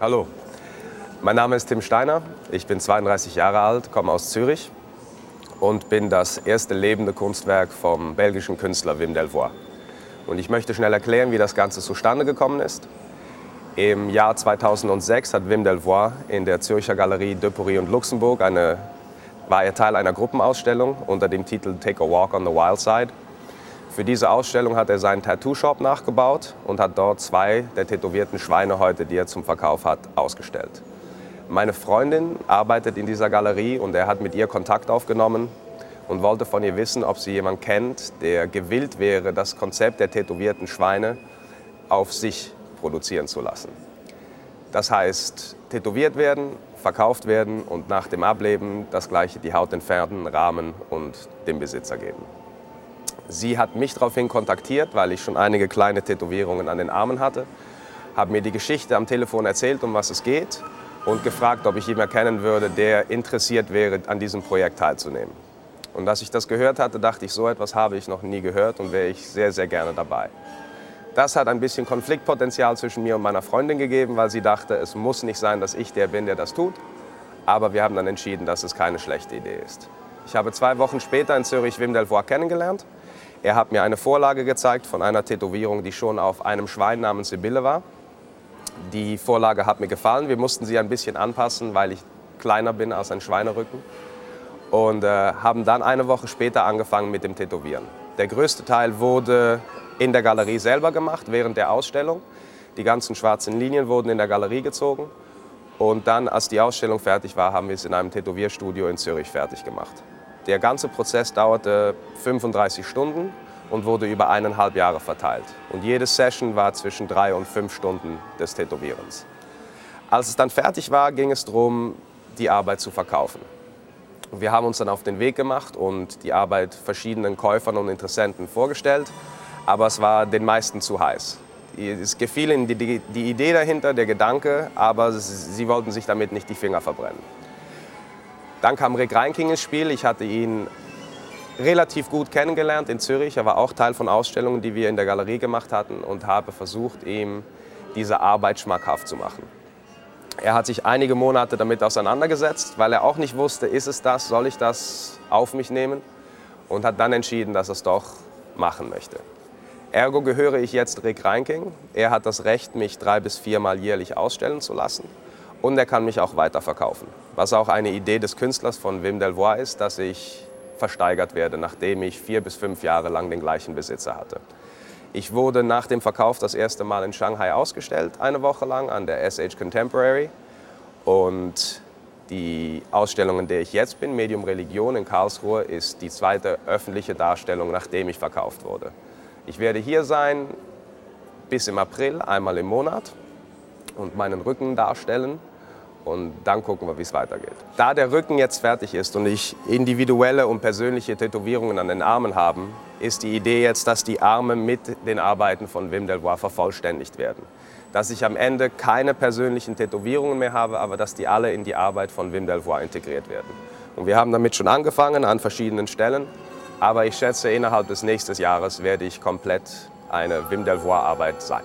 Hallo, mein Name ist Tim Steiner, ich bin 32 Jahre alt, komme aus Zürich und bin das erste lebende Kunstwerk vom belgischen Künstler Wim Delvoye. Und ich möchte schnell erklären, wie das Ganze zustande gekommen ist. Im Jahr 2006 hat Wim Delvoye in der Zürcher Galerie De Paris und Luxemburg eine, war er Teil einer Gruppenausstellung unter dem Titel Take a Walk on the Wild Side. Für diese Ausstellung hat er seinen Tattoo-Shop nachgebaut und hat dort zwei der tätowierten Schweinehäute, die er zum Verkauf hat, ausgestellt. Meine Freundin arbeitet in dieser Galerie und er hat mit ihr Kontakt aufgenommen und wollte von ihr wissen, ob sie jemanden kennt, der gewillt wäre, das Konzept der tätowierten Schweine auf sich produzieren zu lassen. Das heißt, tätowiert werden, verkauft werden und nach dem Ableben das gleiche die Haut entfernen, rahmen und dem Besitzer geben. Sie hat mich daraufhin kontaktiert, weil ich schon einige kleine Tätowierungen an den Armen hatte, habe mir die Geschichte am Telefon erzählt, um was es geht und gefragt, ob ich jemanden kennen würde, der interessiert wäre, an diesem Projekt teilzunehmen. Und als ich das gehört hatte, dachte ich, so etwas habe ich noch nie gehört und wäre ich sehr, sehr gerne dabei. Das hat ein bisschen Konfliktpotenzial zwischen mir und meiner Freundin gegeben, weil sie dachte, es muss nicht sein, dass ich der bin, der das tut. Aber wir haben dann entschieden, dass es keine schlechte Idee ist. Ich habe zwei Wochen später in Zürich Wim Delvoye kennengelernt. Er hat mir eine Vorlage gezeigt von einer Tätowierung, die schon auf einem Schwein namens Sibylle war. Die Vorlage hat mir gefallen. Wir mussten sie ein bisschen anpassen, weil ich kleiner bin als ein Schweinerücken. Und äh, haben dann eine Woche später angefangen mit dem Tätowieren. Der größte Teil wurde in der Galerie selber gemacht, während der Ausstellung. Die ganzen schwarzen Linien wurden in der Galerie gezogen. Und dann, als die Ausstellung fertig war, haben wir es in einem Tätowierstudio in Zürich fertig gemacht. Der ganze Prozess dauerte 35 Stunden und wurde über eineinhalb Jahre verteilt. Und jede Session war zwischen drei und fünf Stunden des Tätowierens. Als es dann fertig war, ging es darum, die Arbeit zu verkaufen. Wir haben uns dann auf den Weg gemacht und die Arbeit verschiedenen Käufern und Interessenten vorgestellt, aber es war den meisten zu heiß. Es gefiel ihnen die, die, Idee dahinter, der Gedanke, aber sie wollten sich damit nicht die Finger verbrennen. Dann kam Rick Reinking ins Spiel. Ich hatte ihn relativ gut kennengelernt in Zürich. Er war auch Teil von Ausstellungen, die wir in der Galerie gemacht hatten und habe versucht, ihm diese Arbeit schmackhaft zu machen. Er hat sich einige Monate damit auseinandergesetzt, weil er auch nicht wusste, ist es das, soll ich das auf mich nehmen und hat dann entschieden, dass er es doch machen möchte. Ergo gehöre ich jetzt Rick Reinking. Er hat das Recht, mich drei bis viermal jährlich ausstellen zu lassen und er kann mich auch weiterverkaufen. Was auch eine Idee des Künstlers von Wim Delvoye ist, dass ich versteigert werde, nachdem ich vier bis fünf Jahre lang den gleichen Besitzer hatte. Ich wurde nach dem Verkauf das erste Mal in Shanghai ausgestellt, eine Woche lang an der SH Contemporary. Und die Ausstellung, in der ich jetzt bin, Medium Religion in Karlsruhe, ist die zweite öffentliche Darstellung, nachdem ich verkauft wurde. Ich werde hier sein bis im April, einmal im Monat, und meinen Rücken darstellen und dann gucken wir, wie es weitergeht. Da der Rücken jetzt fertig ist und ich individuelle und persönliche Tätowierungen an den Armen habe, ist die Idee jetzt, dass die Arme mit den Arbeiten von Wim Delvoye vervollständigt werden. Dass ich am Ende keine persönlichen Tätowierungen mehr habe, aber dass die alle in die Arbeit von Wim Delvoye integriert werden. Und wir haben damit schon angefangen an verschiedenen Stellen, aber ich schätze, innerhalb des nächsten Jahres werde ich komplett eine Wim Delvoye Arbeit sein.